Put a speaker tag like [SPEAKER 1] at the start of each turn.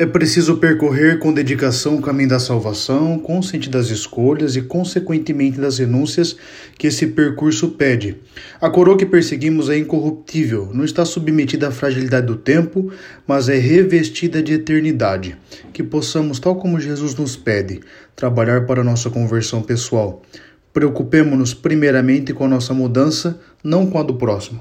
[SPEAKER 1] É preciso percorrer com dedicação o caminho da salvação, consciente das escolhas e, consequentemente, das renúncias que esse percurso pede. A coroa que perseguimos é incorruptível, não está submetida à fragilidade do tempo, mas é revestida de eternidade. Que possamos, tal como Jesus nos pede, trabalhar para a nossa conversão pessoal. Preocupemos-nos primeiramente com a nossa mudança, não com a do próximo.